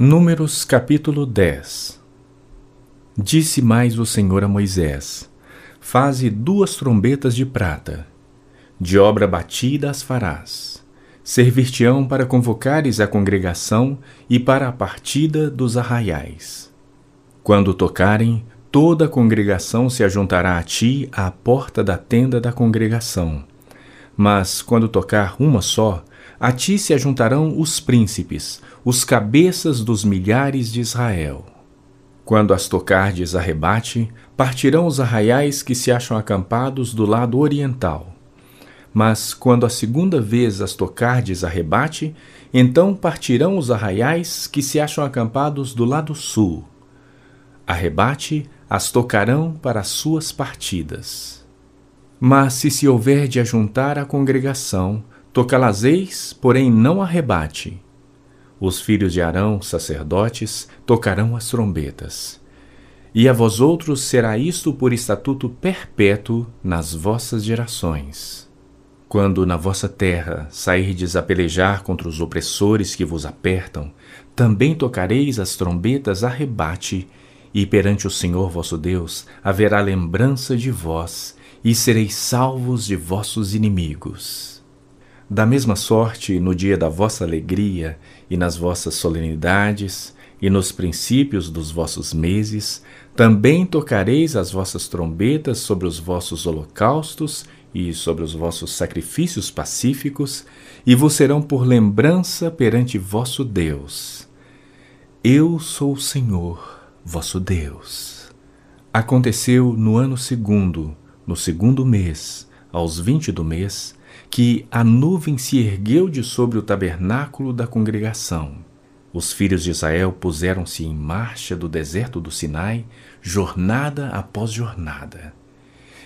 Números capítulo 10 Disse mais o Senhor a Moisés: Faze duas trombetas de prata, de obra batida as farás. Servir-te-ão para convocares a congregação e para a partida dos arraiais. Quando tocarem, toda a congregação se ajuntará a ti à porta da tenda da congregação. Mas quando tocar uma só, a ti se ajuntarão os príncipes, os cabeças dos milhares de Israel. Quando as tocardes a rebate, partirão os arraiais que se acham acampados do lado oriental. Mas quando a segunda vez as tocardes a rebate, então partirão os arraiais que se acham acampados do lado sul. A rebate as tocarão para as suas partidas. Mas se se houver de ajuntar a congregação, Tocá-las-eis, porém não arrebate. Os filhos de Arão, sacerdotes, tocarão as trombetas. E a vós outros será isto por estatuto perpétuo nas vossas gerações. Quando na vossa terra sairdes a pelejar contra os opressores que vos apertam, também tocareis as trombetas a rebate, e perante o Senhor vosso Deus haverá lembrança de vós, e sereis salvos de vossos inimigos. Da mesma sorte, no dia da vossa alegria e nas vossas solenidades e nos princípios dos vossos meses, também tocareis as vossas trombetas sobre os vossos holocaustos e sobre os vossos sacrifícios pacíficos, e vos serão por lembrança perante vosso Deus. Eu sou o Senhor, vosso Deus. Aconteceu no ano segundo, no segundo mês, aos vinte do mês, que a nuvem se ergueu de sobre o tabernáculo da congregação. Os filhos de Israel puseram-se em marcha do deserto do Sinai, jornada após jornada.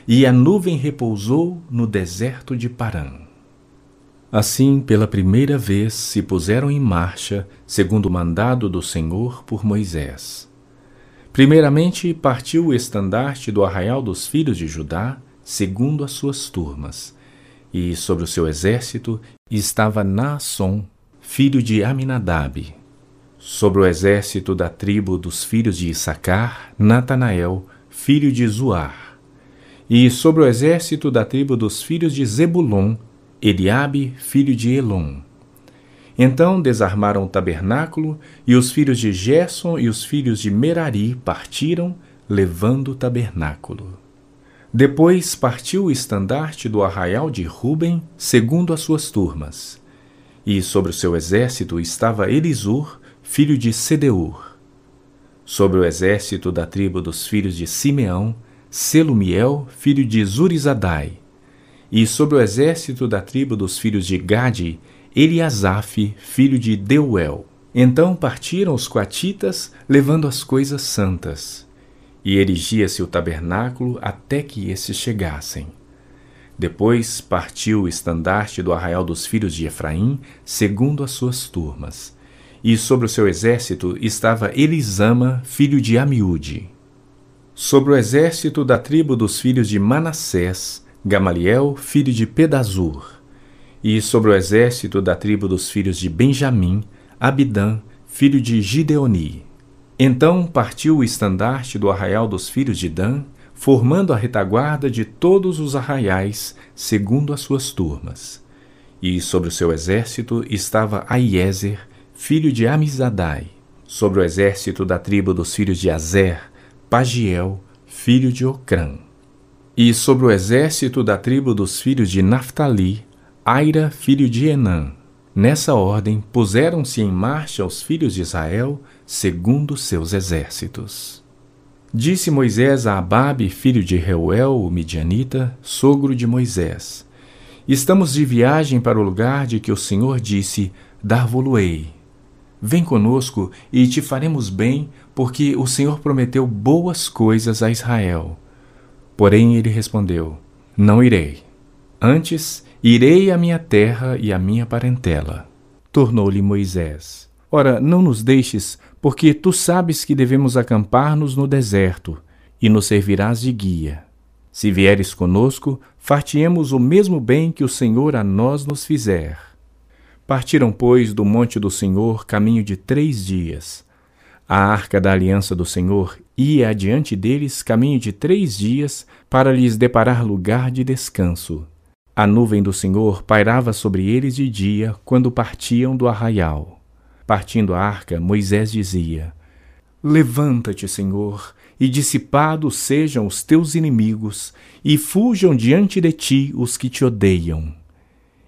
E a nuvem repousou no deserto de Parã. Assim, pela primeira vez, se puseram em marcha, segundo o mandado do Senhor por Moisés. Primeiramente, partiu o estandarte do arraial dos filhos de Judá, segundo as suas turmas e sobre o seu exército estava Naasson, filho de Aminadab. Sobre o exército da tribo dos filhos de Issacar, Natanael, filho de Zuar. E sobre o exército da tribo dos filhos de Zebulon, Eliabe, filho de Elon. Então desarmaram o tabernáculo, e os filhos de Gerson e os filhos de Merari partiram, levando o tabernáculo. Depois partiu o estandarte do arraial de Ruben, segundo as suas turmas. E sobre o seu exército estava Elisur, filho de Sedeur. Sobre o exército da tribo dos filhos de Simeão, Selumiel, filho de Zurizadai. E sobre o exército da tribo dos filhos de Gade, Eliasaf, filho de Deuel. Então partiram os coatitas, levando as coisas santas e erigia-se o tabernáculo até que esses chegassem. Depois partiu o estandarte do arraial dos filhos de Efraim, segundo as suas turmas. E sobre o seu exército estava Elisama, filho de Amiúde. Sobre o exército da tribo dos filhos de Manassés, Gamaliel, filho de Pedazur. E sobre o exército da tribo dos filhos de Benjamim, Abidã, filho de Gideoni. Então partiu o estandarte do arraial dos filhos de Dan, formando a retaguarda de todos os arraiais, segundo as suas turmas. E sobre o seu exército estava Aiezer, filho de Amizadai. Sobre o exército da tribo dos filhos de Azer, Pagiel, filho de Ocrã. E sobre o exército da tribo dos filhos de Naphtali, Aira, filho de Enã. Nessa ordem, puseram-se em marcha os filhos de Israel, segundo seus exércitos. Disse Moisés a Ababe, filho de Reuel, o midianita, sogro de Moisés: Estamos de viagem para o lugar de que o Senhor disse: Dar-vo-lo-ei. Vem conosco e te faremos bem, porque o Senhor prometeu boas coisas a Israel. Porém ele respondeu: Não irei. Antes, Irei à minha terra e à minha parentela. Tornou-lhe Moisés: Ora, não nos deixes, porque tu sabes que devemos acampar-nos no deserto, e nos servirás de guia. Se vieres conosco, fartiemos o mesmo bem que o Senhor a nós nos fizer. Partiram, pois, do monte do Senhor caminho de três dias. A arca da aliança do Senhor ia adiante deles caminho de três dias para lhes deparar lugar de descanso. A nuvem do Senhor pairava sobre eles de dia quando partiam do arraial. Partindo a arca, Moisés dizia: Levanta-te, Senhor, e dissipados sejam os teus inimigos, e fujam diante de ti os que te odeiam.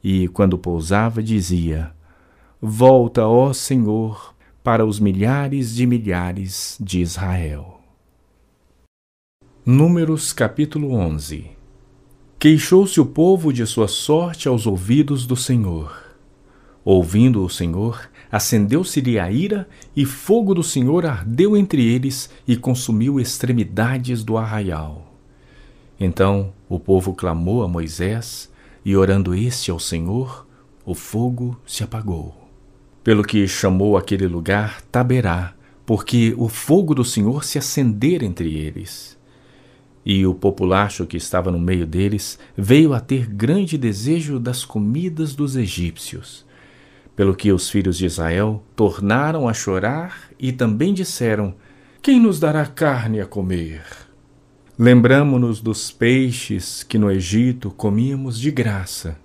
E, quando pousava, dizia: Volta, ó Senhor, para os milhares de milhares de Israel. Números capítulo 11 Queixou-se o povo de sua sorte aos ouvidos do Senhor. Ouvindo o Senhor, acendeu-se-lhe a ira, e fogo do Senhor ardeu entre eles e consumiu extremidades do arraial. Então o povo clamou a Moisés, e orando este ao Senhor, o fogo se apagou. Pelo que chamou aquele lugar Taberá, porque o fogo do Senhor se acendera entre eles. E o populacho que estava no meio deles veio a ter grande desejo das comidas dos egípcios. Pelo que os filhos de Israel tornaram a chorar e também disseram: Quem nos dará carne a comer? Lembramo-nos dos peixes que no Egito comíamos de graça,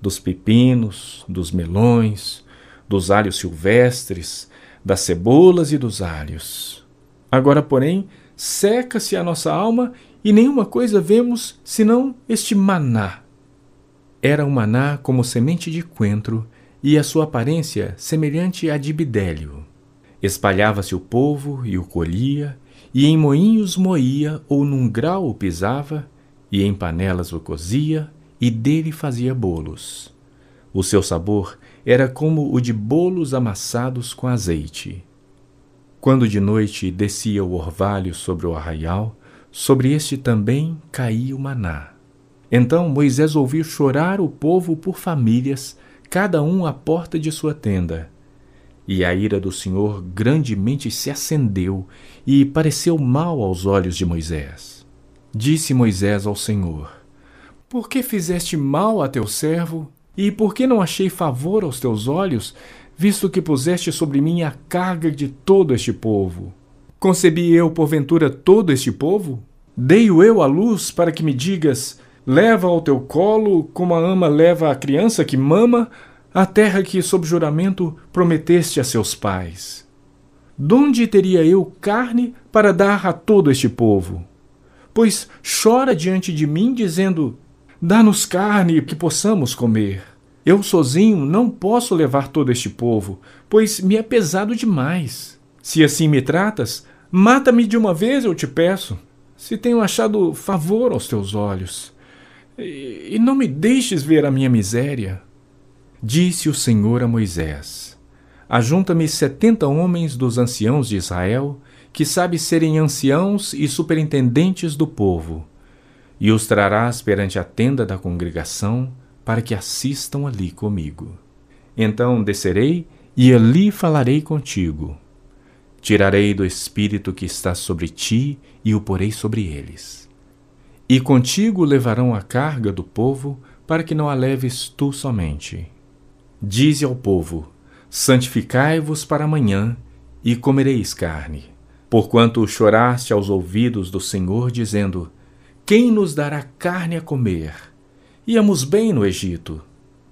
dos pepinos, dos melões, dos alhos silvestres, das cebolas e dos alhos. Agora, porém, seca-se a nossa alma e nenhuma coisa vemos senão este maná. Era um maná como semente de coentro e a sua aparência semelhante à de bidélio. Espalhava-se o povo e o colhia, e em moinhos moía ou num grau o pisava, e em panelas o cozia, e dele fazia bolos. O seu sabor era como o de bolos amassados com azeite. Quando de noite descia o orvalho sobre o arraial, sobre este também caía o maná. Então Moisés ouviu chorar o povo por famílias, cada um à porta de sua tenda. E a ira do Senhor grandemente se acendeu e pareceu mal aos olhos de Moisés. Disse Moisés ao Senhor: Por que fizeste mal a teu servo? E por que não achei favor aos teus olhos, visto que puseste sobre mim a carga de todo este povo. Concebi eu, porventura, todo este povo? Dei-o eu à luz para que me digas: leva ao teu colo, como a ama leva a criança que mama, a terra que, sob juramento, prometeste a seus pais. Donde teria eu carne para dar a todo este povo? Pois chora diante de mim, dizendo: Dá-nos carne que possamos comer. Eu sozinho não posso levar todo este povo, pois me é pesado demais. Se assim me tratas, mata-me de uma vez, eu te peço, se tenho achado favor aos teus olhos. E, não me deixes ver a minha miséria. Disse o Senhor a Moisés: Ajunta-me setenta homens dos anciãos de Israel, que sabem serem anciãos e superintendentes do povo, e os trarás perante a tenda da congregação, para que assistam ali comigo. Então descerei e ali falarei contigo. Tirarei do espírito que está sobre ti e o porei sobre eles. E contigo levarão a carga do povo, para que não a leves tu somente. Dize ao povo: Santificai-vos para amanhã, e comereis carne. Porquanto choraste aos ouvidos do Senhor, dizendo: Quem nos dará carne a comer? Íamos bem no Egito,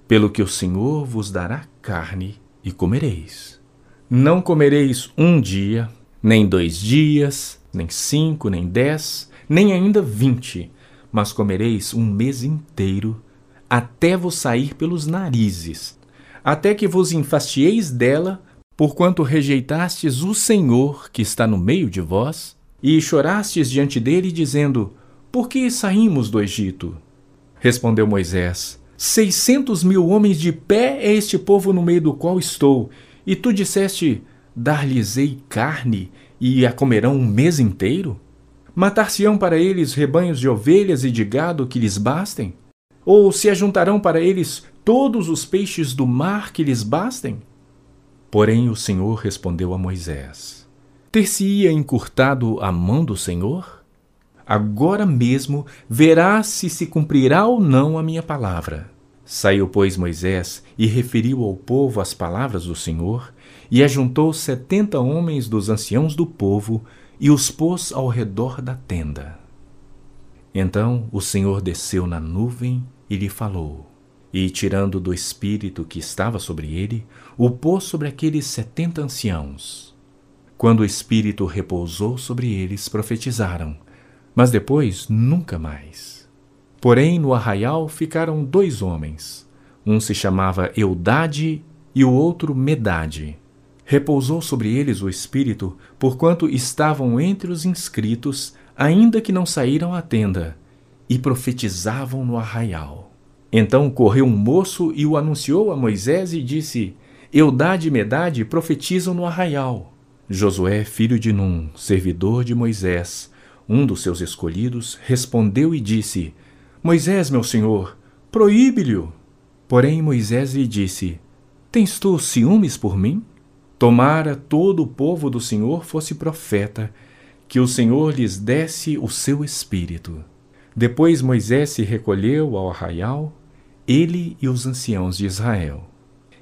pelo que o Senhor vos dará carne e comereis. Não comereis um dia, nem dois dias, nem cinco, nem dez, nem ainda vinte, mas comereis um mês inteiro, até vos sair pelos narizes, até que vos enfastieis dela, porquanto rejeitastes o Senhor que está no meio de vós, e chorastes diante dele, dizendo: Por que saímos do Egito? Respondeu Moisés: Seiscentos mil homens de pé é este povo no meio do qual estou. E tu disseste: Dar-lhes-ei carne e a comerão um mês inteiro? Matar-se-ão para eles rebanhos de ovelhas e de gado que lhes bastem? Ou se ajuntarão para eles todos os peixes do mar que lhes bastem? Porém o Senhor respondeu a Moisés: Ter-se-ia encurtado a mão do Senhor? Agora mesmo verás se se cumprirá ou não a minha palavra. Saiu, pois, Moisés e referiu ao povo as palavras do Senhor, e ajuntou setenta homens dos anciãos do povo e os pôs ao redor da tenda. Então o Senhor desceu na nuvem e lhe falou, e, tirando do espírito que estava sobre ele, o pôs sobre aqueles setenta anciãos. Quando o espírito repousou sobre eles, profetizaram, mas depois nunca mais. Porém, no arraial ficaram dois homens. Um se chamava Eudade e o outro Medade. Repousou sobre eles o Espírito, porquanto estavam entre os inscritos, ainda que não saíram à tenda, e profetizavam no arraial. Então correu um moço e o anunciou a Moisés e disse: Eudade e Medade profetizam no arraial. Josué, filho de Num, servidor de Moisés, um dos seus escolhidos, respondeu e disse: Moisés, meu senhor, proíbe-lhe. Porém Moisés lhe disse: Tens tu ciúmes por mim? Tomara todo o povo do Senhor fosse profeta, que o Senhor lhes desse o seu espírito. Depois Moisés se recolheu ao arraial, ele e os anciãos de Israel.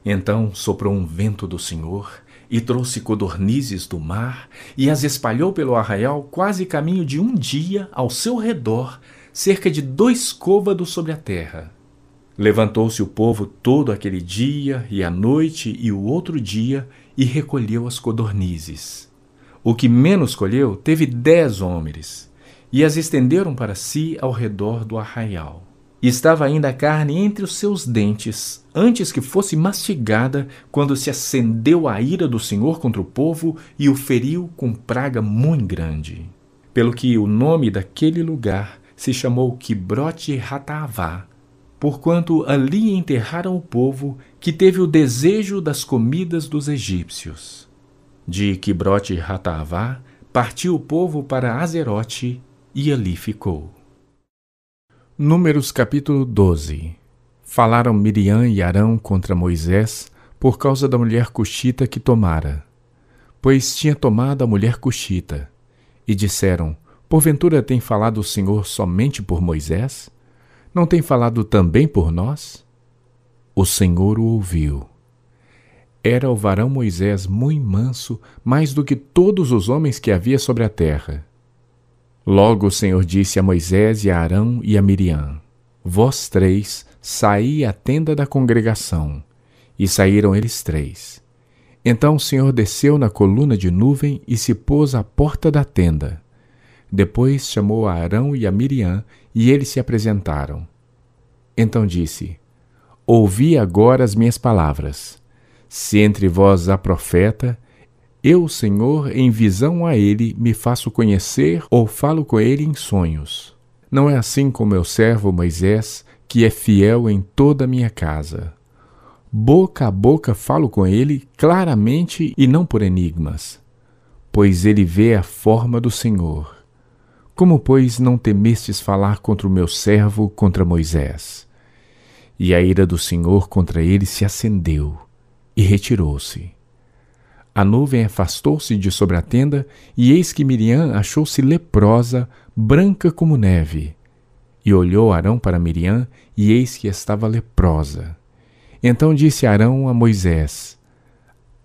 Então soprou um vento do Senhor e trouxe codornizes do mar e as espalhou pelo arraial quase caminho de um dia ao seu redor, cerca de dois côvados sobre a terra. Levantou-se o povo todo aquele dia e a noite e o outro dia e recolheu as codornizes. O que menos colheu teve dez homens, e as estenderam para si ao redor do arraial. Estava ainda a carne entre os seus dentes, antes que fosse mastigada, quando se acendeu a ira do Senhor contra o povo e o feriu com praga muito grande. Pelo que o nome daquele lugar se chamou Quibrote Ratavá, porquanto ali enterraram o povo que teve o desejo das comidas dos egípcios. De Quibrote Ratavá partiu o povo para Azerote e ali ficou. Números capítulo 12 Falaram Miriam e Arão contra Moisés por causa da mulher cuxita que tomara, pois tinha tomado a mulher cuxita. E disseram: Porventura tem falado o Senhor somente por Moisés? Não tem falado também por nós? O Senhor o ouviu. Era o varão Moisés muito manso, mais do que todos os homens que havia sobre a terra Logo o Senhor disse a Moisés e a Arão e a Miriam: Vós três saí à tenda da congregação. E saíram eles três. Então o Senhor desceu na coluna de nuvem e se pôs à porta da tenda. Depois chamou a Arão e a Miriam, e eles se apresentaram. Então disse: Ouvi agora as minhas palavras. Se entre vós há profeta, eu, Senhor, em visão a ele, me faço conhecer ou falo com ele em sonhos. Não é assim com meu servo Moisés, que é fiel em toda a minha casa. Boca a boca falo com ele claramente e não por enigmas, pois ele vê a forma do Senhor. Como, pois, não temestes falar contra o meu servo, contra Moisés? E a ira do Senhor contra ele se acendeu e retirou-se. A nuvem afastou-se de sobre a tenda, e eis que Miriam achou-se leprosa, branca como neve. E olhou Arão para Miriam, e eis que estava leprosa. Então disse Arão a Moisés: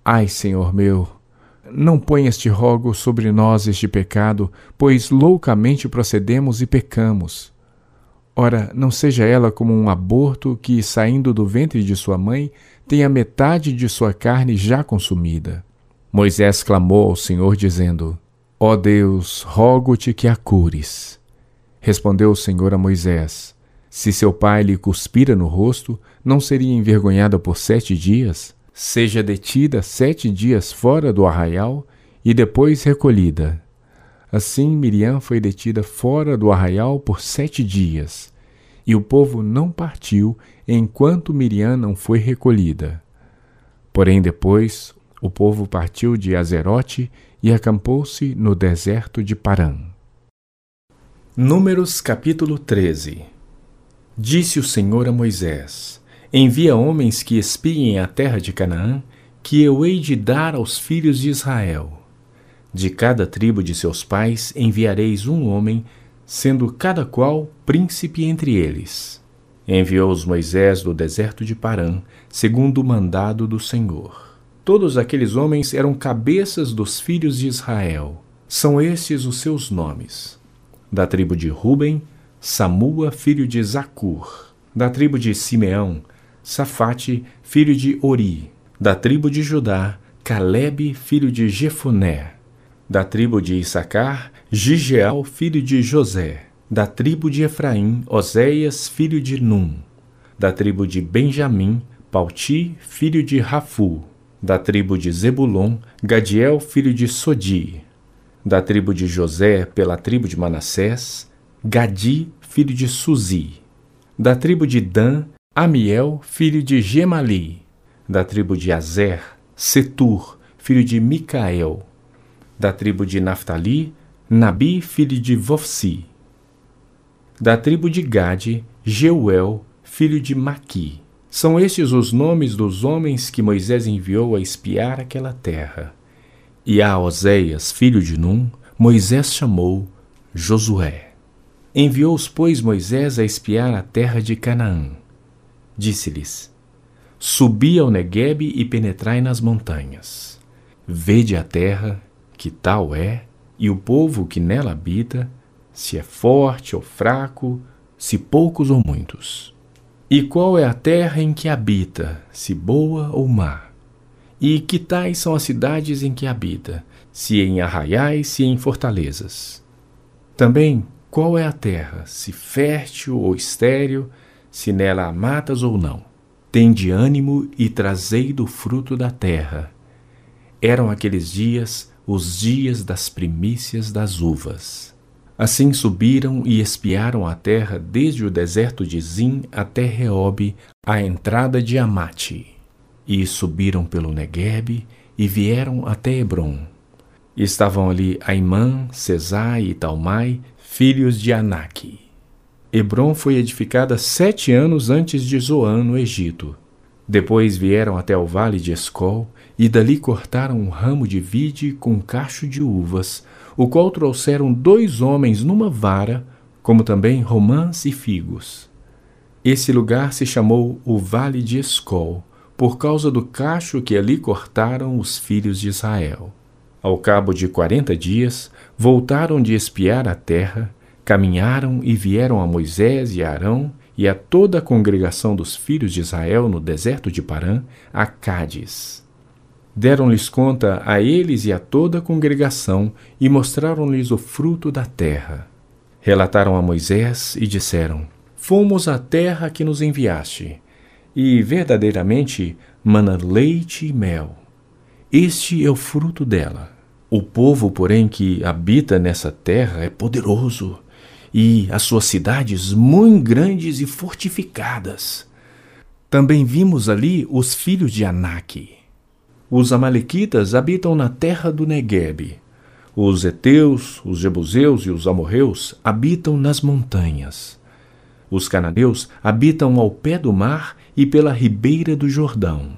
Ai, Senhor meu, não ponha este rogo sobre nós este pecado, pois loucamente procedemos e pecamos. Ora, não seja ela como um aborto que, saindo do ventre de sua mãe, tenha metade de sua carne já consumida. Moisés clamou ao Senhor, dizendo: Ó oh Deus, rogo-te que a cures. Respondeu o Senhor a Moisés: Se seu pai lhe cuspira no rosto, não seria envergonhada por sete dias? Seja detida sete dias fora do arraial e depois recolhida. Assim Miriam foi detida fora do arraial por sete dias, e o povo não partiu enquanto Miriam não foi recolhida. Porém, depois o povo partiu de Azerote e acampou-se no deserto de Parã. Números capítulo 13 Disse o Senhor a Moisés: Envia homens que espiem a terra de Canaã, que eu hei de dar aos filhos de Israel. De cada tribo de seus pais enviareis um homem, sendo cada qual príncipe entre eles. Enviou-os Moisés do deserto de Parã, segundo o mandado do Senhor. Todos aqueles homens eram cabeças dos filhos de Israel. São estes os seus nomes. Da tribo de Ruben, Samua, filho de Zacur. Da tribo de Simeão, Safate, filho de Ori. Da tribo de Judá, Caleb, filho de Jefoné. Da tribo de Issacar, Gigeel, filho de José da tribo de Efraim, Oséias, filho de Num. Da tribo de Benjamim, Pauti, filho de Rafu. Da tribo de Zebulon, Gadiel, filho de Sodi. Da tribo de José, pela tribo de Manassés, Gadi, filho de Suzi. Da tribo de Dan, Amiel, filho de Gemali. Da tribo de Azer, Setur, filho de Micael. Da tribo de Naphtali, Nabi, filho de Vofsi da tribo de Gade, Jeuel, filho de Maqui. São estes os nomes dos homens que Moisés enviou a espiar aquela terra. E a Oséias, filho de Num, Moisés chamou Josué. Enviou-os, pois, Moisés a espiar a terra de Canaã. Disse-lhes: Subi ao Neguebe e penetrai nas montanhas. Vede a terra, que tal é, e o povo que nela habita, se é forte ou fraco, se poucos ou muitos. E qual é a terra em que habita, se boa ou má? E que tais são as cidades em que habita, se em arraiais, se em fortalezas? Também, qual é a terra, se fértil ou estéril, se nela há matas ou não? Tende ânimo e trazei do fruto da terra. Eram aqueles dias os dias das primícias das uvas. Assim subiram e espiaram a terra desde o deserto de Zim até Reob, a entrada de Amate. E subiram pelo Neguebe e vieram até Hebron. Estavam ali Aimã, Cesai e Talmai, filhos de Anak. Hebron foi edificada sete anos antes de Zoan, no Egito. Depois vieram até o vale de Escol, e dali cortaram um ramo de vide com um cacho de uvas, o qual trouxeram dois homens numa vara, como também romãs e figos. Esse lugar se chamou o Vale de Escol, por causa do cacho que ali cortaram os filhos de Israel. Ao cabo de quarenta dias, voltaram de espiar a terra, caminharam e vieram a Moisés e a Arão e a toda a congregação dos filhos de Israel no deserto de Parã, a Cádiz. Deram-lhes conta a eles e a toda a congregação e mostraram-lhes o fruto da terra. Relataram a Moisés e disseram: Fomos à terra que nos enviaste, e verdadeiramente mana leite e mel. Este é o fruto dela. O povo, porém, que habita nessa terra é poderoso, e as suas cidades muito grandes e fortificadas. Também vimos ali os filhos de Anak os Amalequitas habitam na terra do Neguebe. Os Eteus, os Jebuseus e os Amorreus habitam nas montanhas. Os cananeus habitam ao pé do mar e pela ribeira do Jordão.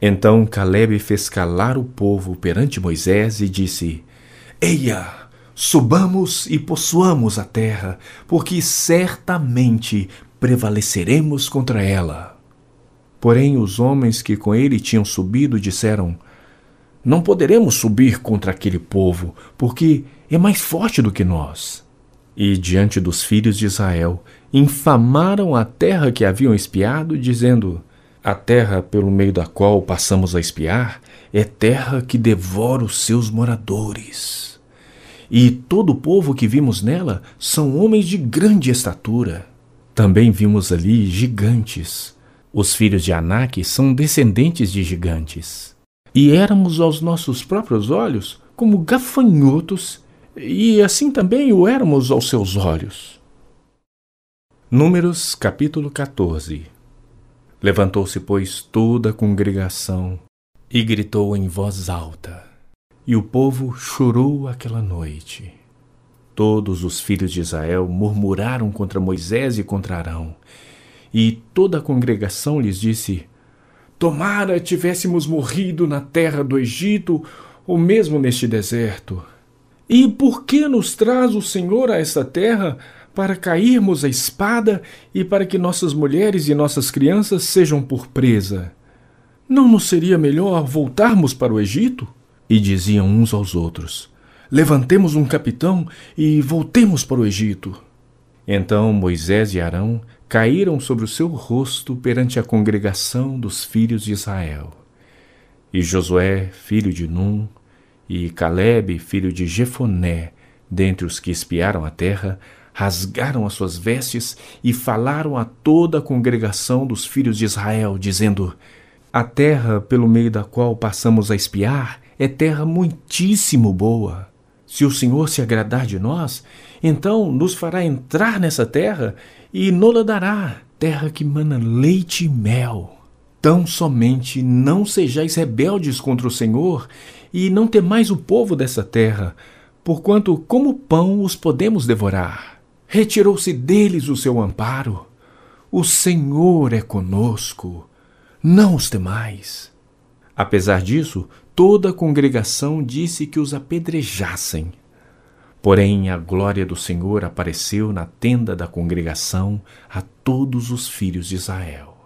Então Caleb fez calar o povo perante Moisés e disse: Eia, subamos e possuamos a terra, porque certamente prevaleceremos contra ela. Porém, os homens que com ele tinham subido disseram: Não poderemos subir contra aquele povo, porque é mais forte do que nós. E diante dos filhos de Israel, infamaram a terra que haviam espiado, dizendo: A terra pelo meio da qual passamos a espiar é terra que devora os seus moradores. E todo o povo que vimos nela são homens de grande estatura. Também vimos ali gigantes os filhos de Anak são descendentes de gigantes. E éramos aos nossos próprios olhos como gafanhotos, e assim também o éramos aos seus olhos. Números capítulo 14 Levantou-se, pois, toda a congregação e gritou em voz alta, e o povo chorou aquela noite. Todos os filhos de Israel murmuraram contra Moisés e contra Arão, e toda a congregação lhes disse: Tomara tivéssemos morrido na terra do Egito ou mesmo neste deserto. E por que nos traz o Senhor a esta terra para cairmos a espada e para que nossas mulheres e nossas crianças sejam por presa? Não nos seria melhor voltarmos para o Egito? E diziam uns aos outros: Levantemos um capitão e voltemos para o Egito. Então Moisés e Arão caíram sobre o seu rosto perante a congregação dos filhos de Israel. E Josué, filho de Num, e Caleb, filho de Jefoné, dentre os que espiaram a terra, rasgaram as suas vestes e falaram a toda a congregação dos filhos de Israel, dizendo: A terra pelo meio da qual passamos a espiar é terra muitíssimo boa. Se o Senhor se agradar de nós, então nos fará entrar nessa terra e nola dará, terra que mana leite e mel. Tão somente não sejais rebeldes contra o Senhor e não temais o povo dessa terra, porquanto como pão os podemos devorar. Retirou-se deles o seu amparo. O Senhor é conosco, não os temais. Apesar disso, toda a congregação disse que os apedrejassem. Porém, a glória do Senhor apareceu na tenda da congregação a todos os filhos de Israel.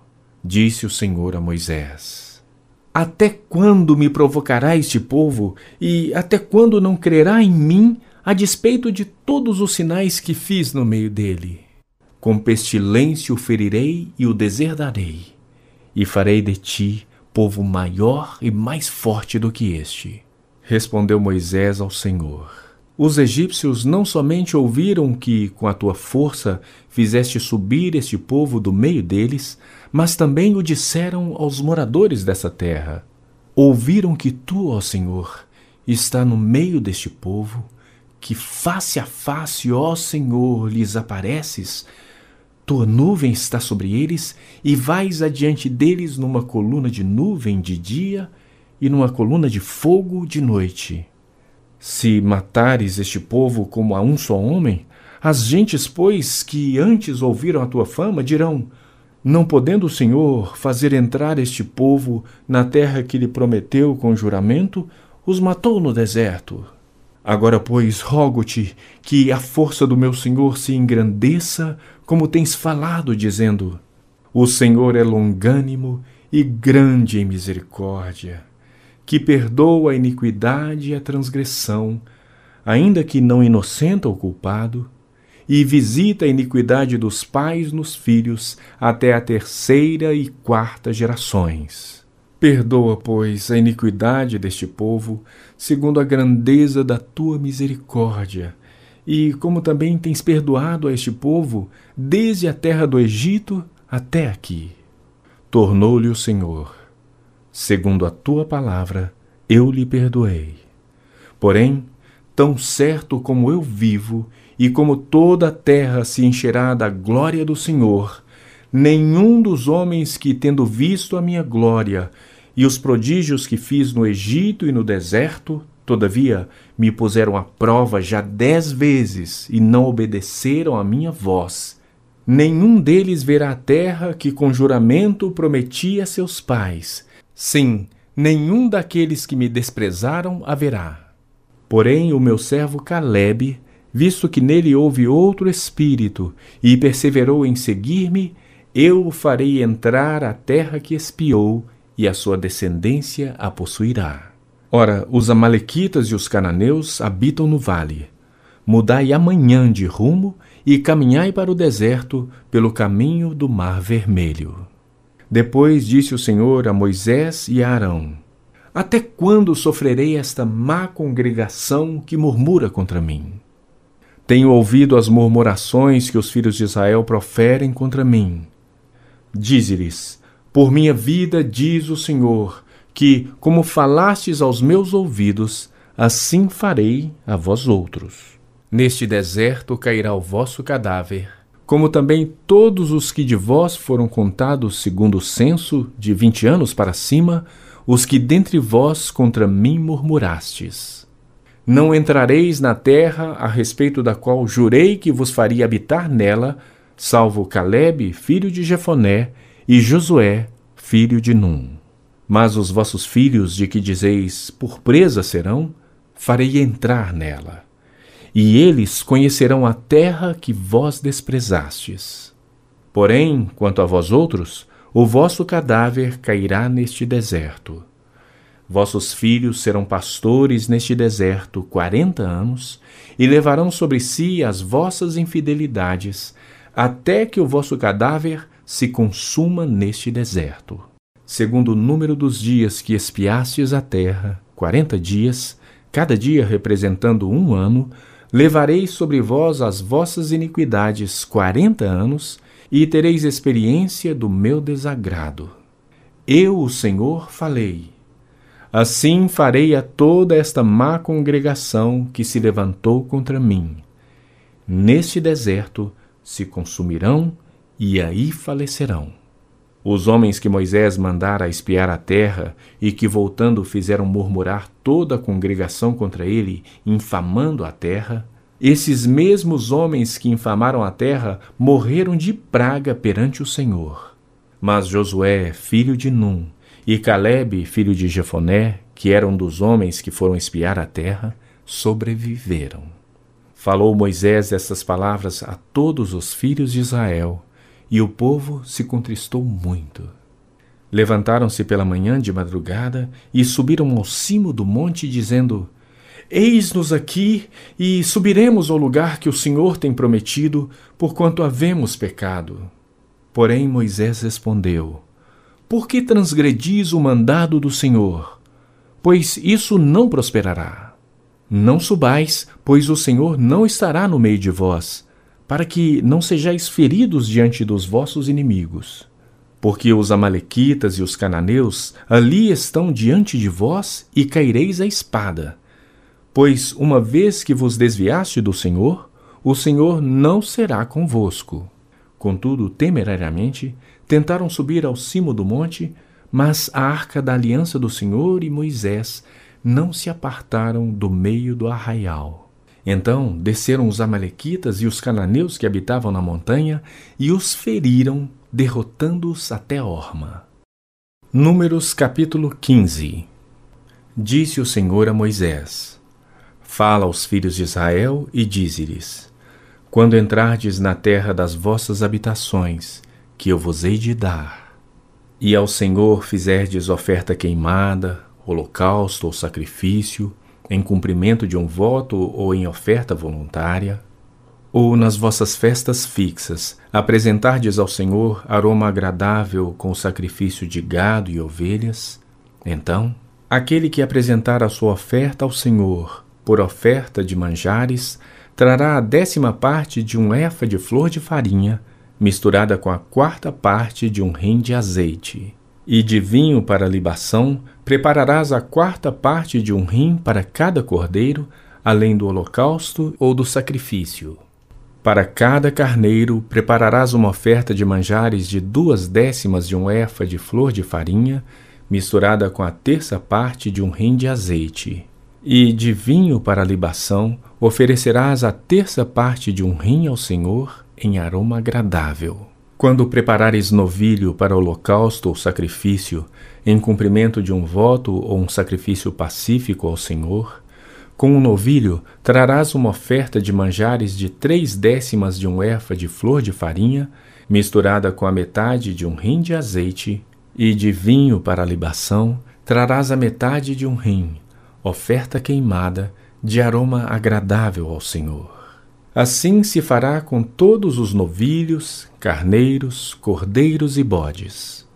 Disse o Senhor a Moisés: Até quando me provocará este povo, e até quando não crerá em mim, a despeito de todos os sinais que fiz no meio dele? Com pestilência o ferirei e o deserdarei, e farei de ti povo maior e mais forte do que este. Respondeu Moisés ao Senhor: Os egípcios não somente ouviram que, com a tua força, fizeste subir este povo do meio deles, mas também o disseram aos moradores dessa terra. Ouviram que tu, ó Senhor, está no meio deste povo, que face a face, ó Senhor, lhes apareces tua nuvem está sobre eles, e vais adiante deles numa coluna de nuvem de dia e numa coluna de fogo de noite. Se matares este povo como a um só homem, as gentes, pois, que antes ouviram a tua fama, dirão: Não podendo o Senhor fazer entrar este povo na terra que lhe prometeu com juramento, os matou no deserto. Agora, pois, rogo-te que a força do meu Senhor se engrandeça, como tens falado, dizendo: O Senhor é longânimo e grande em misericórdia, que perdoa a iniquidade e a transgressão, ainda que não inocenta o culpado, e visita a iniquidade dos pais nos filhos até a terceira e quarta gerações. Perdoa, pois, a iniquidade deste povo, segundo a grandeza da tua misericórdia, e como também tens perdoado a este povo, desde a terra do Egito até aqui. Tornou-lhe o Senhor, segundo a tua palavra, eu lhe perdoei. Porém, tão certo como eu vivo, e como toda a terra se encherá da glória do Senhor, nenhum dos homens que, tendo visto a minha glória e os prodígios que fiz no Egito e no deserto, todavia me puseram à prova já dez vezes e não obedeceram à minha voz, nenhum deles verá a terra que com juramento prometi a seus pais. Sim, nenhum daqueles que me desprezaram haverá. Porém, o meu servo Caleb, visto que nele houve outro espírito e perseverou em seguir-me, eu o farei entrar à terra que espiou, e a sua descendência a possuirá. Ora, os Amalequitas e os cananeus habitam no vale. Mudai amanhã de rumo e caminhai para o deserto pelo caminho do Mar Vermelho. Depois disse o Senhor a Moisés e a Arão: Até quando sofrerei esta má congregação que murmura contra mim? Tenho ouvido as murmurações que os filhos de Israel proferem contra mim. Dize-lhes: Por minha vida, diz o Senhor, que, como falastes aos meus ouvidos, assim farei a vós outros. Neste deserto cairá o vosso cadáver, como também todos os que de vós foram contados segundo o censo, de vinte anos para cima, os que dentre vós contra mim murmurastes. Não entrareis na terra a respeito da qual jurei que vos faria habitar nela, salvo Caleb, filho de Jefoné, e Josué, filho de Num. Mas os vossos filhos, de que dizeis, por presa serão, farei entrar nela. e eles conhecerão a terra que vós desprezastes. Porém, quanto a vós outros, o vosso cadáver cairá neste deserto. Vossos filhos serão pastores neste deserto quarenta anos, e levarão sobre si as vossas infidelidades, até que o vosso cadáver se consuma neste deserto. Segundo o número dos dias que espiastes a terra, quarenta dias, cada dia representando um ano, levarei sobre vós as vossas iniquidades quarenta anos, e tereis experiência do meu desagrado. Eu, o Senhor, falei. Assim farei a toda esta má congregação que se levantou contra mim. Neste deserto se consumirão e aí falecerão. Os homens que Moisés mandara espiar a terra e que, voltando, fizeram murmurar toda a congregação contra ele, infamando a terra, esses mesmos homens que infamaram a terra morreram de praga perante o Senhor. Mas Josué, filho de Num, e Caleb, filho de Jefoné, que eram dos homens que foram espiar a terra, sobreviveram. Falou Moisés essas palavras a todos os filhos de Israel, e o povo se contristou muito. Levantaram-se pela manhã de madrugada e subiram ao cimo do monte, dizendo: Eis-nos aqui e subiremos ao lugar que o Senhor tem prometido, porquanto havemos pecado. Porém Moisés respondeu: Por que transgredis o mandado do Senhor? Pois isso não prosperará. Não subais, pois o Senhor não estará no meio de vós, para que não sejais feridos diante dos vossos inimigos. Porque os Amalequitas e os cananeus ali estão diante de vós e caireis a espada Pois uma vez que vos desviaste do Senhor, o Senhor não será convosco. Contudo, temerariamente, tentaram subir ao cimo do monte, mas a arca da aliança do Senhor e Moisés não se apartaram do meio do arraial. Então desceram os Amalequitas e os cananeus que habitavam na montanha e os feriram, derrotando-os até Orma. Números capítulo 15 Disse o Senhor a Moisés: Fala aos filhos de Israel e dize-lhes: Quando entrardes na terra das vossas habitações, que eu vos hei de dar, e ao Senhor fizerdes oferta queimada, holocausto ou sacrifício, em cumprimento de um voto ou em oferta voluntária, ou nas vossas festas fixas, apresentardes ao Senhor aroma agradável com o sacrifício de gado e ovelhas, então, aquele que apresentar a sua oferta ao Senhor, por oferta de manjares, trará a décima parte de um efa de flor de farinha, misturada com a quarta parte de um rim de azeite. E de vinho para libação, prepararás a quarta parte de um rim para cada cordeiro, além do holocausto ou do sacrifício. Para cada carneiro, prepararás uma oferta de manjares de duas décimas de um efa de flor de farinha, misturada com a terça parte de um rim de azeite. E de vinho para libação oferecerás a terça parte de um rim ao Senhor em aroma agradável. Quando preparares novilho para holocausto ou sacrifício, em cumprimento de um voto ou um sacrifício pacífico ao Senhor, com o novilho trarás uma oferta de manjares de três décimas de um efa de flor de farinha, misturada com a metade de um rim de azeite, e de vinho para libação trarás a metade de um rim, oferta queimada de aroma agradável ao Senhor. Assim se fará com todos os novilhos, carneiros, cordeiros e bodes.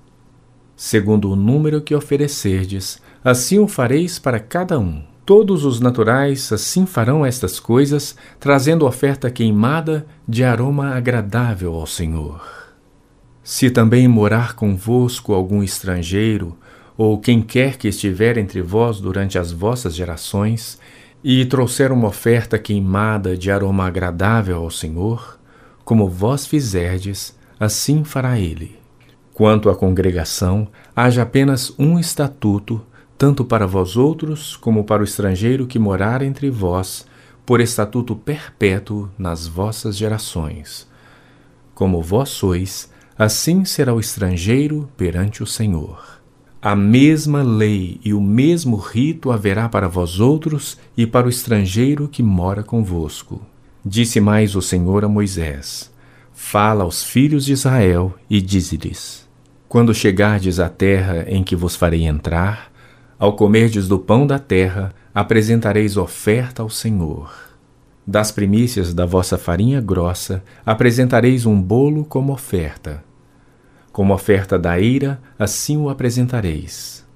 Segundo o número que oferecerdes, assim o fareis para cada um. Todos os naturais assim farão estas coisas, trazendo oferta queimada de aroma agradável ao Senhor. Se também morar convosco algum estrangeiro, ou quem quer que estiver entre vós durante as vossas gerações, e trouxer uma oferta queimada de aroma agradável ao Senhor, como vós fizerdes, assim fará ele. Quanto à congregação, haja apenas um estatuto, tanto para vós outros como para o estrangeiro que morar entre vós, por estatuto perpétuo nas vossas gerações. Como vós sois, assim será o estrangeiro perante o Senhor. A mesma lei e o mesmo rito haverá para vós outros e para o estrangeiro que mora convosco. Disse mais o Senhor a Moisés: Fala aos filhos de Israel e dize-lhes: Quando chegardes à terra em que vos farei entrar, ao comerdes do pão da terra, apresentareis oferta ao Senhor. Das primícias da vossa farinha grossa, apresentareis um bolo como oferta como oferta da eira, assim o apresentareis.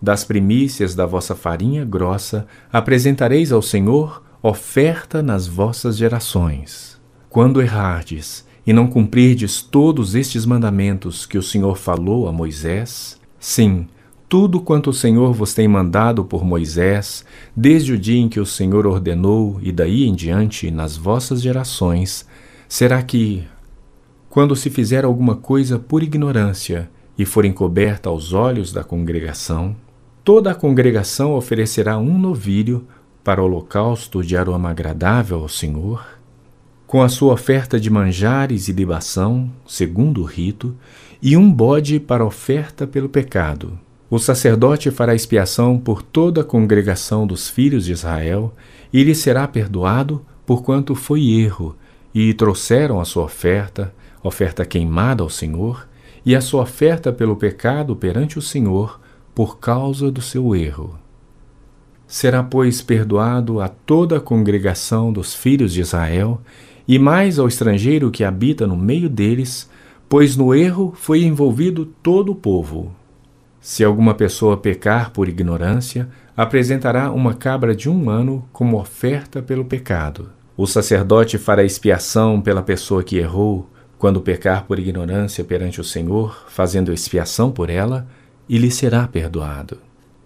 Das primícias da vossa farinha grossa, apresentareis ao Senhor oferta nas vossas gerações. Quando errardes e não cumprirdes todos estes mandamentos que o Senhor falou a Moisés, sim, tudo quanto o Senhor vos tem mandado por Moisés, desde o dia em que o Senhor ordenou e daí em diante nas vossas gerações, será que, quando se fizer alguma coisa por ignorância e for encoberta aos olhos da congregação, toda a congregação oferecerá um novilho para holocausto de aroma agradável ao Senhor, com a sua oferta de manjares e libação, segundo o rito, e um bode para oferta pelo pecado. O sacerdote fará expiação por toda a congregação dos filhos de Israel, e lhe será perdoado porquanto foi erro, e trouxeram a sua oferta, oferta queimada ao Senhor, e a sua oferta pelo pecado perante o Senhor, por causa do seu erro. Será, pois, perdoado a toda a congregação dos filhos de Israel, e mais ao estrangeiro que habita no meio deles, pois no erro foi envolvido todo o povo. Se alguma pessoa pecar por ignorância, apresentará uma cabra de um ano como oferta pelo pecado. O sacerdote fará expiação pela pessoa que errou, quando pecar por ignorância perante o Senhor, fazendo expiação por ela, e lhe será perdoado.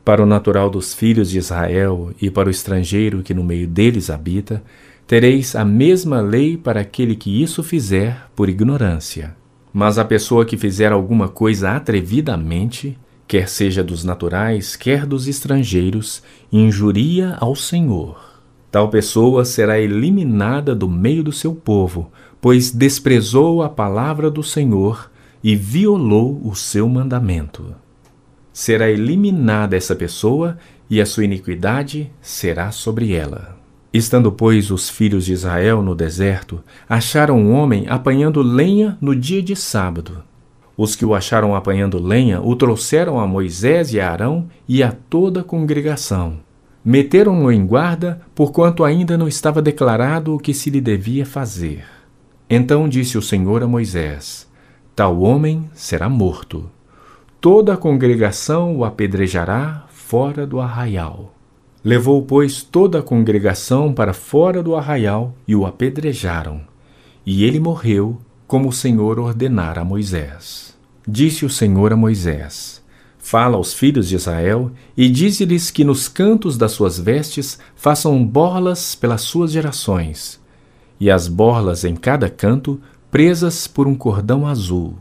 Para o natural dos filhos de Israel e para o estrangeiro que no meio deles habita, tereis a mesma lei para aquele que isso fizer por ignorância. Mas a pessoa que fizer alguma coisa atrevidamente, quer seja dos naturais, quer dos estrangeiros, injuria ao Senhor. Tal pessoa será eliminada do meio do seu povo, pois desprezou a palavra do Senhor e violou o seu mandamento. Será eliminada essa pessoa e a sua iniquidade será sobre ela. Estando, pois, os filhos de Israel no deserto, acharam um homem apanhando lenha no dia de sábado. Os que o acharam apanhando lenha o trouxeram a Moisés e a Arão e a toda a congregação. Meteram-no em guarda, porquanto ainda não estava declarado o que se lhe devia fazer. Então disse o Senhor a Moisés: Tal homem será morto. Toda a congregação o apedrejará fora do arraial. Levou, pois, toda a congregação para fora do arraial e o apedrejaram. E ele morreu, como o Senhor ordenara a Moisés. Disse o Senhor a Moisés: Fala aos filhos de Israel e dize-lhes que nos cantos das suas vestes façam borlas pelas suas gerações e as borlas em cada canto presas por um cordão azul.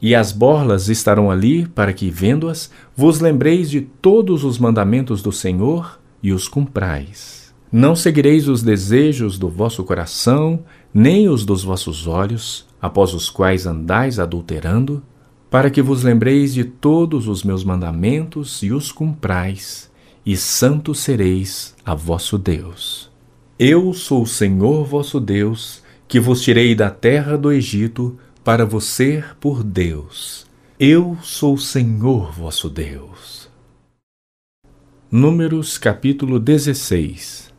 E as borlas estarão ali para que, vendo-as, vos lembreis de todos os mandamentos do Senhor e os cumprais. Não seguireis os desejos do vosso coração, nem os dos vossos olhos, após os quais andais adulterando, para que vos lembreis de todos os meus mandamentos e os cumprais, e santos sereis a vosso Deus. Eu sou o Senhor vosso Deus, que vos tirei da terra do Egito para vos ser por Deus. Eu sou o Senhor vosso Deus. Números capítulo 16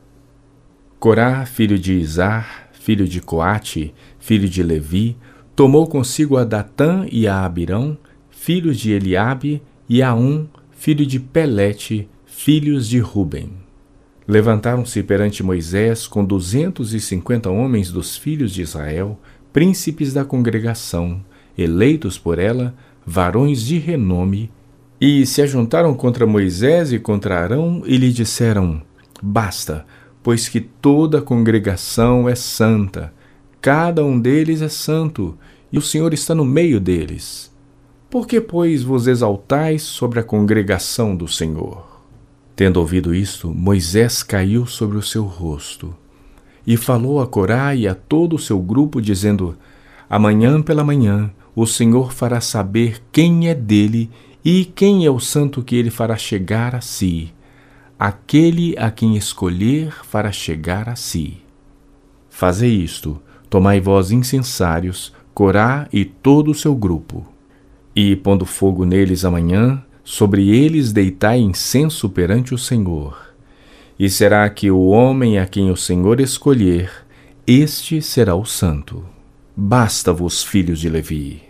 Corá, filho de Izar, filho de Coate, filho de Levi, tomou consigo a Datã e a Abirão, filhos de Eliabe, e a Um, filho de Pelete, filhos de Ruben. Levantaram-se perante Moisés com duzentos e cinquenta homens dos filhos de Israel, príncipes da congregação, eleitos por ela, varões de renome, e se ajuntaram contra Moisés e contra Arão e lhe disseram: Basta, pois que toda a congregação é santa, cada um deles é santo, e o Senhor está no meio deles. Por que, pois, vos exaltais sobre a congregação do Senhor? Tendo ouvido isto, Moisés caiu sobre o seu rosto e falou a Corá e a todo o seu grupo, dizendo: Amanhã pela manhã o Senhor fará saber quem é dele E quem é o santo que ele fará chegar a si? Aquele a quem escolher fará chegar a si. Fazei isto, tomai vós incensários, Corá e todo o seu grupo. E, pondo fogo neles amanhã, sobre eles deitai incenso perante o Senhor. E será que o homem a quem o Senhor escolher, este será o santo. Basta-vos, filhos de Levi.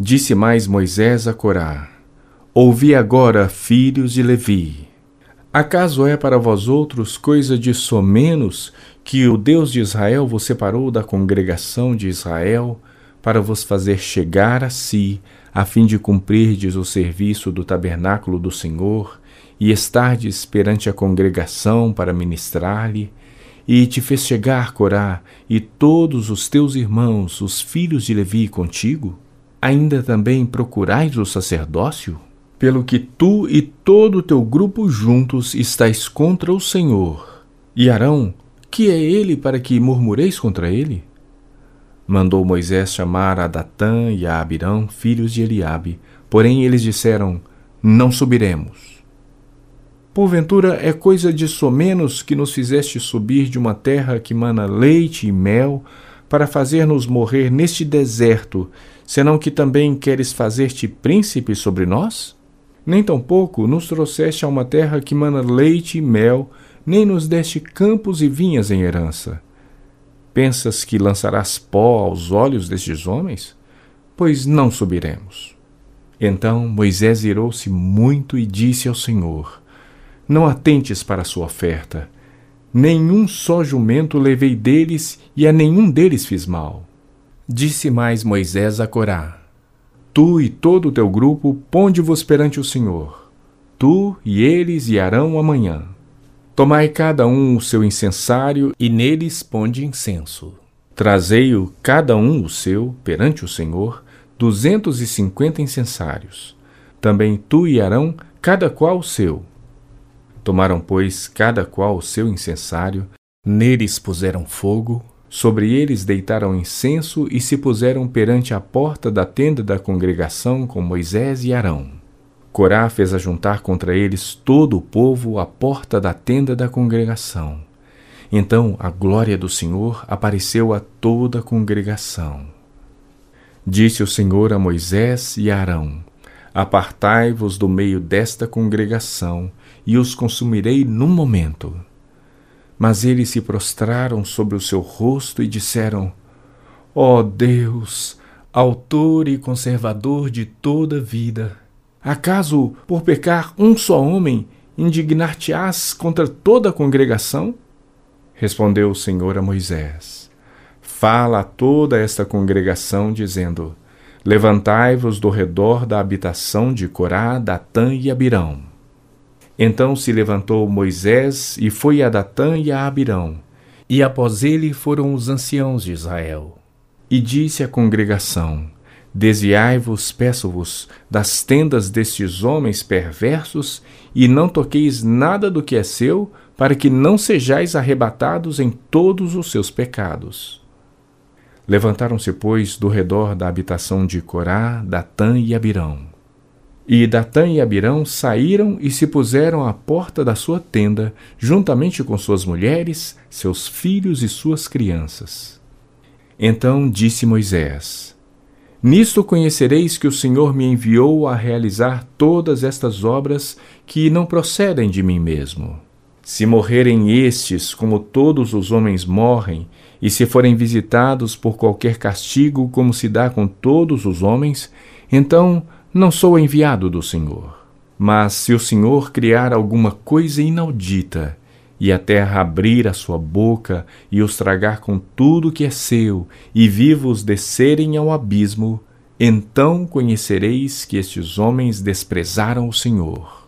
Disse mais Moisés a Corá: Ouvi agora, filhos de Levi. Acaso é para vós outros coisa de somenos que o Deus de Israel vos separou da congregação de Israel para vos fazer chegar a si, a fim de cumprirdes o serviço do tabernáculo do Senhor e estardes perante a congregação para ministrar-lhe, e te fez chegar, Corá, e todos os teus irmãos, os filhos de Levi, contigo? Ainda também procurais o sacerdócio? Pelo que tu e todo o teu grupo juntos estáis contra o Senhor. E Arão, que é ele para que murmureis contra ele? Mandou Moisés chamar a Datã e a Abirão, filhos de Eliabe, porém eles disseram: Não subiremos. Porventura é coisa de somenos que nos fizeste subir de uma terra que mana leite e mel, para fazer-nos morrer neste deserto, senão que também queres fazer-te príncipe sobre nós? Nem tampouco nos trouxeste a uma terra que mana leite e mel, nem nos deste campos e vinhas em herança. Pensas que lançarás pó aos olhos destes homens? Pois não subiremos. Então Moisés irou-se muito e disse ao Senhor: Não atentes para a sua oferta. Nenhum só jumento levei deles e a nenhum deles fiz mal. Disse mais Moisés a Corá: Tu e todo o teu grupo ponde-vos perante o Senhor. Tu e eles e Arão amanhã. Tomai cada um o seu incensário e neles ponde incenso. Trazei-o cada um o seu perante o Senhor, duzentos e cinquenta incensários. Também tu e Arão, cada qual o seu. Tomaram, pois, cada qual o seu incensário, neles puseram fogo, sobre eles deitaram incenso e se puseram perante a porta da tenda da congregação com Moisés e Arão. Corá fez ajuntar contra eles todo o povo à porta da tenda da congregação. Então a glória do Senhor apareceu a toda a congregação. Disse o Senhor a Moisés e a Arão: Apartai-vos do meio desta congregação, e os consumirei num momento. Mas eles se prostraram sobre o seu rosto e disseram: Ó oh Deus, autor e conservador de toda vida, Acaso, por pecar um só homem, indignar-te-ás contra toda a congregação? Respondeu o Senhor a Moisés: Fala a toda esta congregação, dizendo: Levantai-vos do redor da habitação de Corá, Datã e Abirão. Então se levantou Moisés e foi a Datã e a Abirão, e após ele foram os anciãos de Israel. E disse à congregação: Desviai-vos, peço-vos, das tendas destes homens perversos, e não toqueis nada do que é seu, para que não sejais arrebatados em todos os seus pecados. Levantaram-se, pois, do redor da habitação de Corá, Datã e Abirão. E Datã e Abirão saíram e se puseram à porta da sua tenda, juntamente com suas mulheres, seus filhos e suas crianças. Então disse Moisés: Nisto conhecereis que o Senhor me enviou a realizar todas estas obras que não procedem de mim mesmo. Se morrerem estes, como todos os homens morrem, e se forem visitados por qualquer castigo, como se dá com todos os homens, então não sou enviado do Senhor. Mas se o Senhor criar alguma coisa inaudita, e a terra abrir a sua boca e os tragar com tudo que é seu, e vivos descerem ao abismo, então conhecereis que estes homens desprezaram o Senhor.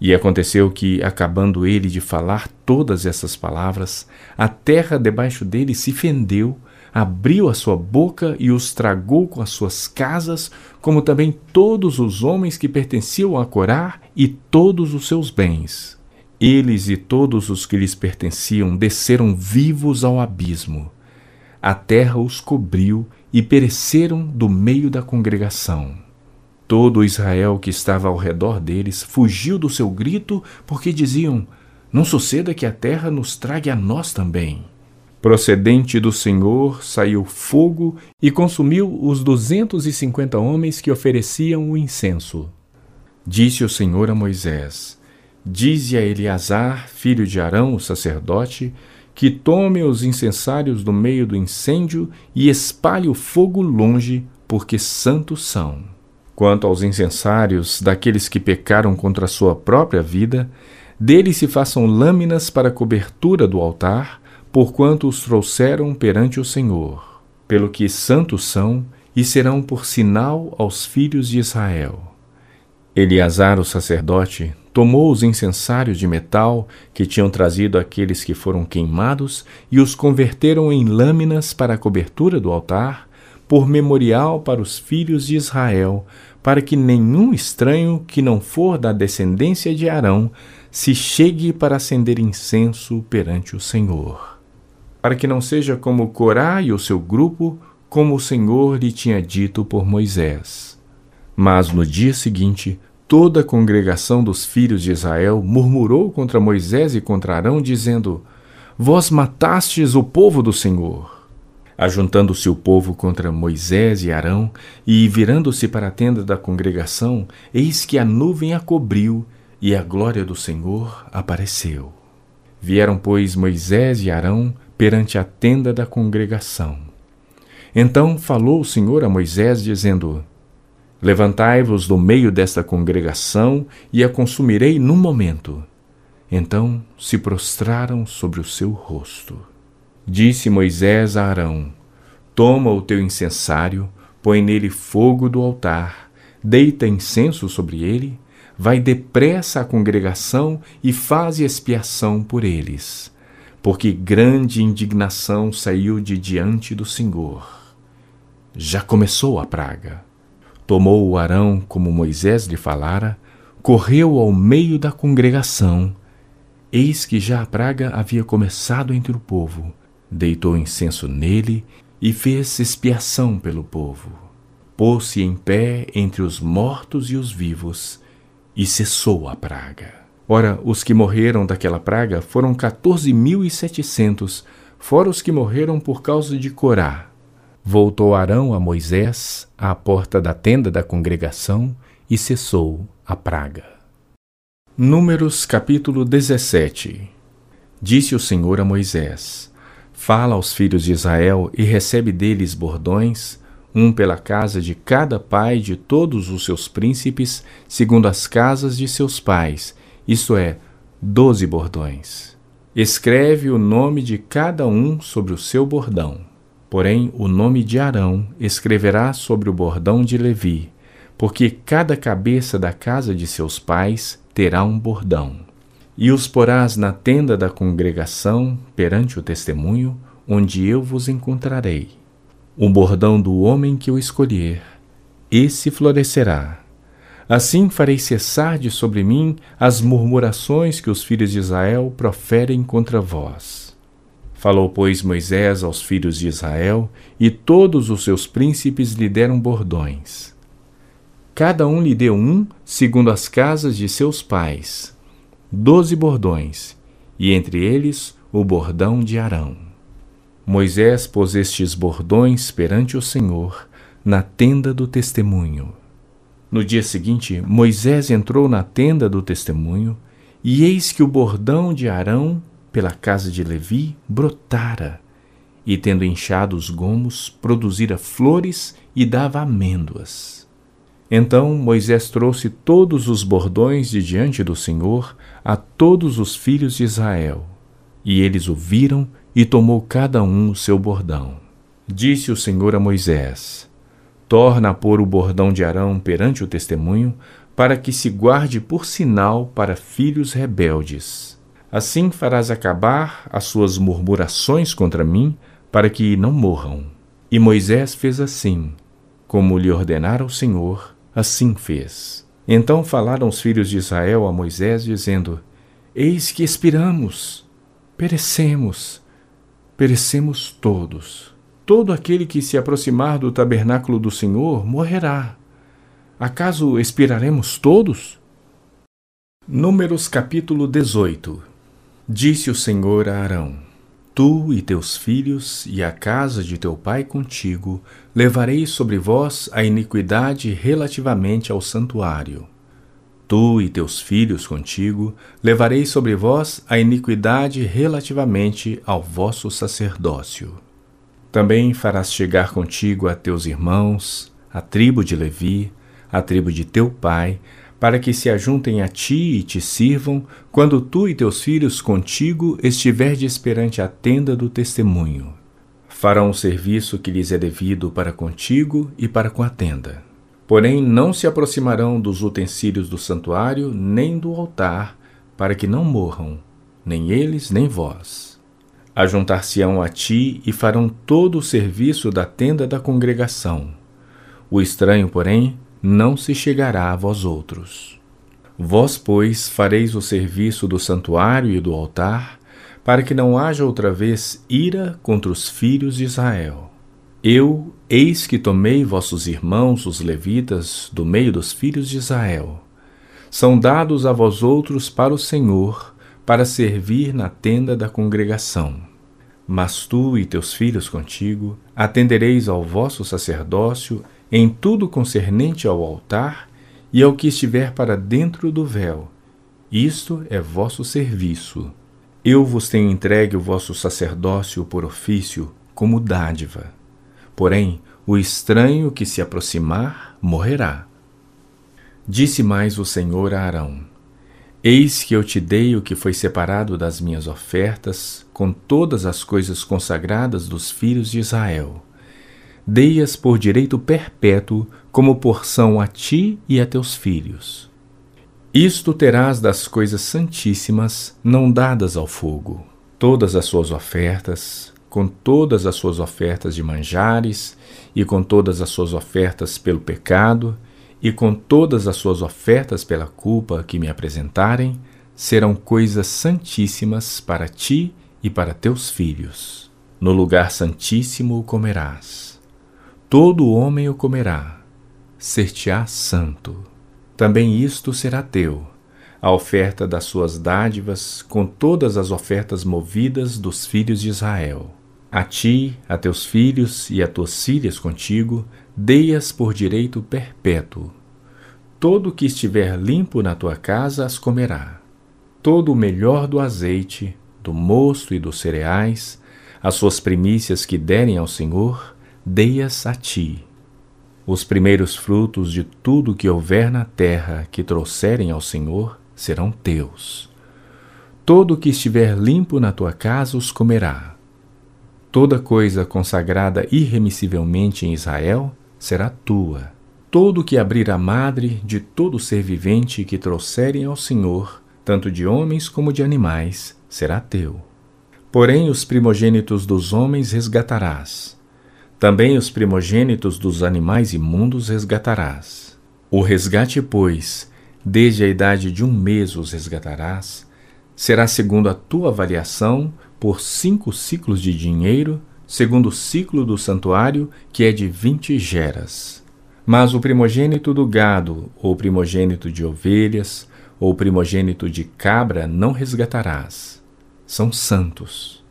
E aconteceu que, acabando ele de falar todas essas palavras, a terra debaixo dele se fendeu, abriu a sua boca e os tragou com as suas casas, como também todos os homens que pertenciam a Corá e todos os seus bens. Eles e todos os que lhes pertenciam desceram vivos ao abismo. A terra os cobriu e pereceram do meio da congregação. Todo Israel que estava ao redor deles fugiu do seu grito, porque diziam: Não suceda que a terra nos trague a nós também. Procedente do Senhor saiu fogo e consumiu os duzentos e cinquenta homens que ofereciam o incenso. Disse o Senhor a Moisés: Dize a Eleazar, filho de Arão, o sacerdote, que tome os incensários do meio do incêndio e espalhe o fogo longe, porque santos são. Quanto aos incensários daqueles que pecaram contra a sua própria vida, deles se façam lâminas para cobertura do altar, porquanto os trouxeram perante o Senhor. Pelo que santos são e serão por sinal aos filhos de Israel. Eleazar, o sacerdote, tomou os incensários de metal que tinham trazido aqueles que foram queimados e os converteram em lâminas para a cobertura do altar, por memorial para os filhos de Israel, para que nenhum estranho que não for da descendência de Arão se chegue para acender incenso perante o Senhor. Para que não seja como Corá e o seu grupo, como o Senhor lhe tinha dito por Moisés. Mas no dia seguinte, toda a congregação dos filhos de Israel murmurou contra Moisés e contra Arão, dizendo: Vós matastes o povo do Senhor. Ajuntando-se o povo contra Moisés e Arão, e virando-se para a tenda da congregação, eis que a nuvem a cobriu, e a glória do Senhor apareceu. Vieram, pois, Moisés e Arão perante a tenda da congregação. Então falou o Senhor a Moisés, dizendo: Levantai-vos do meio desta congregação, e a consumirei num momento. Então se prostraram sobre o seu rosto. Disse Moisés a Arão: Toma o teu incensário, põe nele fogo do altar, deita incenso sobre ele, vai depressa à congregação e faz expiação por eles, porque grande indignação saiu de diante do Senhor. Já começou a praga. Tomou o Arão como Moisés lhe falara, correu ao meio da congregação. Eis que já a praga havia começado entre o povo deitou incenso nele e fez expiação pelo povo. Pôs-se em pé entre os mortos e os vivos e cessou a praga. Ora, os que morreram daquela praga foram quatorze mil e setecentos, fora os que morreram por causa de Corá. Voltou Arão a Moisés à porta da tenda da congregação e cessou a praga. Números capítulo 17 Disse o Senhor a Moisés: Fala aos filhos de Israel e recebe deles bordões, um pela casa de cada pai de todos os seus príncipes, segundo as casas de seus pais, isto é, doze bordões. Escreve o nome de cada um sobre o seu bordão. Porém, o nome de Arão escreverá sobre o bordão de Levi, porque cada cabeça da casa de seus pais terá um bordão. E os porás na tenda da congregação, perante o testemunho, onde eu vos encontrarei. O bordão do homem que eu escolher, esse florescerá. Assim farei cessar de sobre mim as murmurações que os filhos de Israel proferem contra vós. Falou, pois, Moisés aos filhos de Israel, e todos os seus príncipes lhe deram bordões. Cada um lhe deu um, segundo as casas de seus pais, doze bordões, e entre eles o bordão de Arão. Moisés pôs estes bordões perante o Senhor na tenda do testemunho. No dia seguinte, Moisés entrou na tenda do testemunho, e eis que o bordão de Arão, pela casa de Levi, brotara, e tendo inchado os gomos, produzira flores e dava amêndoas. Então Moisés trouxe todos os bordões de diante do Senhor a todos os filhos de Israel. E eles o viram e tomou cada um o seu bordão. Disse o Senhor a Moisés: Torna a pôr o bordão de Arão perante o testemunho, para que se guarde por sinal para filhos rebeldes. Assim farás acabar as suas murmurações contra mim, para que não morram. E Moisés fez assim, como lhe ordenara o Senhor, assim fez. Então falaram os filhos de Israel a Moisés, dizendo: Eis que expiramos, perecemos, perecemos todos. Todo aquele que se aproximar do tabernáculo do Senhor morrerá. Acaso expiraremos todos? Números capítulo 18 Disse o Senhor a Arão: Tu e teus filhos e a casa de teu pai contigo levarei sobre vós a iniquidade relativamente ao santuário. Tu e teus filhos contigo levarei sobre vós a iniquidade relativamente ao vosso sacerdócio. Também farás chegar contigo a teus irmãos, a tribo de Levi, a tribo de teu pai, para que se ajuntem a ti e te sirvam, quando tu e teus filhos contigo estiverdes perante a tenda do testemunho. Farão o serviço que lhes é devido para contigo e para com a tenda. Porém, não se aproximarão dos utensílios do santuário, nem do altar, para que não morram, nem eles, nem vós. Ajuntar-se-ão a ti e farão todo o serviço da tenda da congregação. O estranho, porém, não se chegará a vós outros. Vós, pois, fareis o serviço do santuário e do altar, para que não haja outra vez ira contra os filhos de Israel. Eu, eis que tomei vossos irmãos, os levitas, do meio dos filhos de Israel. São dados a vós outros para o Senhor, para servir na tenda da congregação. Mas tu e teus filhos contigo atendereis ao vosso sacerdócio em tudo concernente ao altar e ao que estiver para dentro do véu. Isto é vosso serviço. Eu vos tenho entregue o vosso sacerdócio por ofício, como dádiva. Porém, o estranho que se aproximar morrerá. Disse mais o Senhor a Arão: Eis que eu te dei o que foi separado das minhas ofertas, com todas as coisas consagradas dos filhos de Israel dei-as por direito perpétuo como porção a ti e a teus filhos. Isto terás das coisas santíssimas não dadas ao fogo. Todas as suas ofertas, com todas as suas ofertas de manjares, e com todas as suas ofertas pelo pecado, e com todas as suas ofertas pela culpa que me apresentarem, serão coisas santíssimas para ti e para teus filhos. No lugar santíssimo o comerás todo homem o comerá, ser-te-á santo. Também isto será teu, a oferta das suas dádivas, com todas as ofertas movidas dos filhos de Israel. A ti, a teus filhos e a tuas filhas contigo, dei-as por direito perpétuo. Todo o que estiver limpo na tua casa as comerá. Todo o melhor do azeite, do mosto e dos cereais, as suas primícias que derem ao Senhor, dei-as a ti. Os primeiros frutos de tudo que houver na terra que trouxerem ao Senhor serão teus. Todo o que estiver limpo na tua casa os comerá. Toda coisa consagrada irremissivelmente em Israel será tua. Todo o que abrir a madre de todo ser vivente que trouxerem ao Senhor, tanto de homens como de animais, será teu. Porém, os primogênitos dos homens resgatarás também os primogênitos dos animais imundos resgatarás. O resgate, pois, desde a idade de um mês os resgatarás, será segundo a tua avaliação por cinco ciclos de dinheiro, segundo o ciclo do santuário, que é de vinte geras. Mas o primogênito do gado, ou primogênito de ovelhas, ou primogênito de cabra não resgatarás. São santos.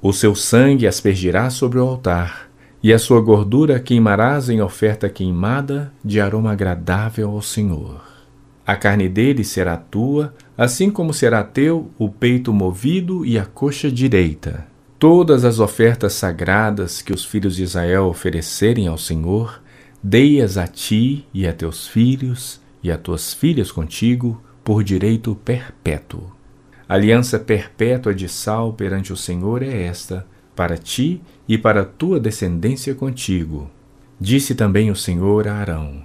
O seu sangue aspergirás sobre o altar, e a sua gordura queimarás em oferta queimada de aroma agradável ao Senhor. A carne dele será tua, assim como será teu o peito movido e a coxa direita. Todas as ofertas sagradas que os filhos de Israel oferecerem ao Senhor, dei-as a ti e a teus filhos e a tuas filhas contigo por direito perpétuo. aliança perpétua de sal perante o Senhor é esta, para ti e para tua descendência contigo. Disse também o Senhor a Arão: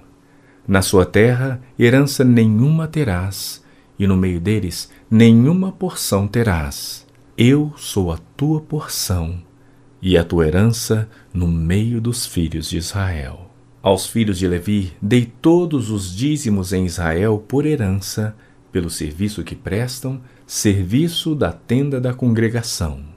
Na sua terra herança nenhuma terás, e no meio deles nenhuma porção terás. Eu sou a tua porção, e a tua herança no meio dos filhos de Israel. Aos filhos de Levi dei todos os dízimos em Israel por herança, pelo serviço que prestam, serviço da tenda da congregação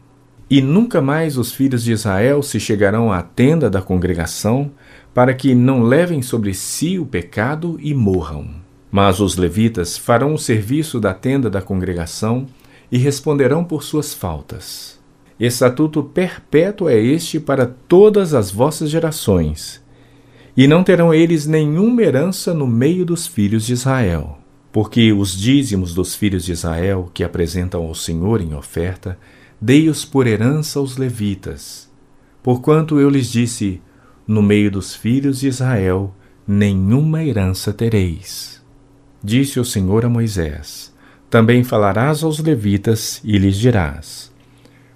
E nunca mais os filhos de Israel se chegarão à tenda da congregação, para que não levem sobre si o pecado e morram. Mas os levitas farão o serviço da tenda da congregação e responderão por suas faltas. Estatuto perpétuo é este para todas as vossas gerações, e não terão eles nenhuma herança no meio dos filhos de Israel. Porque os dízimos dos filhos de Israel que apresentam ao Senhor em oferta, dei-os por herança aos levitas. Porquanto eu lhes disse: No meio dos filhos de Israel, nenhuma herança tereis. Disse o Senhor a Moisés: Também falarás aos levitas e lhes dirás: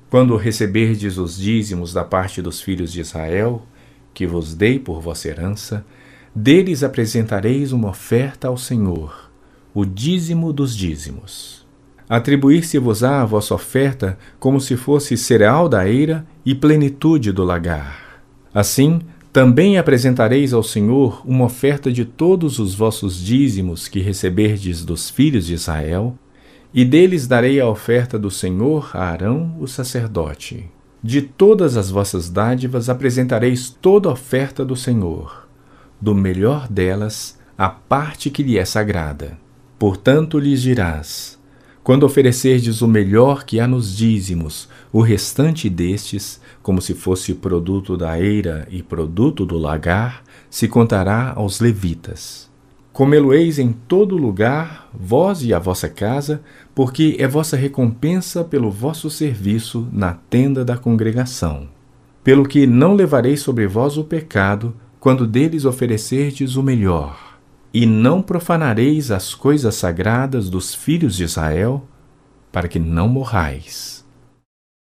Quando receberdes os dízimos da parte dos filhos de Israel, que vos dei por vossa herança, deles apresentareis uma oferta ao Senhor, o dízimo dos dízimos. Atribuir-se-vos-á a vossa oferta como se fosse cereal da eira e plenitude do lagar. Assim, também apresentareis ao Senhor uma oferta de todos os vossos dízimos que receberdes dos filhos de Israel, e deles darei a oferta do Senhor a Arão, o sacerdote. De todas as vossas dádivas apresentareis toda a oferta do Senhor, do melhor delas a parte que lhe é sagrada. Portanto lhes dirás: quando oferecerdes o melhor que há nos dízimos, o restante destes, como se fosse produto da eira e produto do lagar, se contará aos levitas. Comê-lo-eis em todo lugar, vós e a vossa casa, porque é vossa recompensa pelo vosso serviço na tenda da congregação. Pelo que não levareis sobre vós o pecado, quando deles oferecerdes o melhor e não profanareis as coisas sagradas dos filhos de Israel, para que não morrais.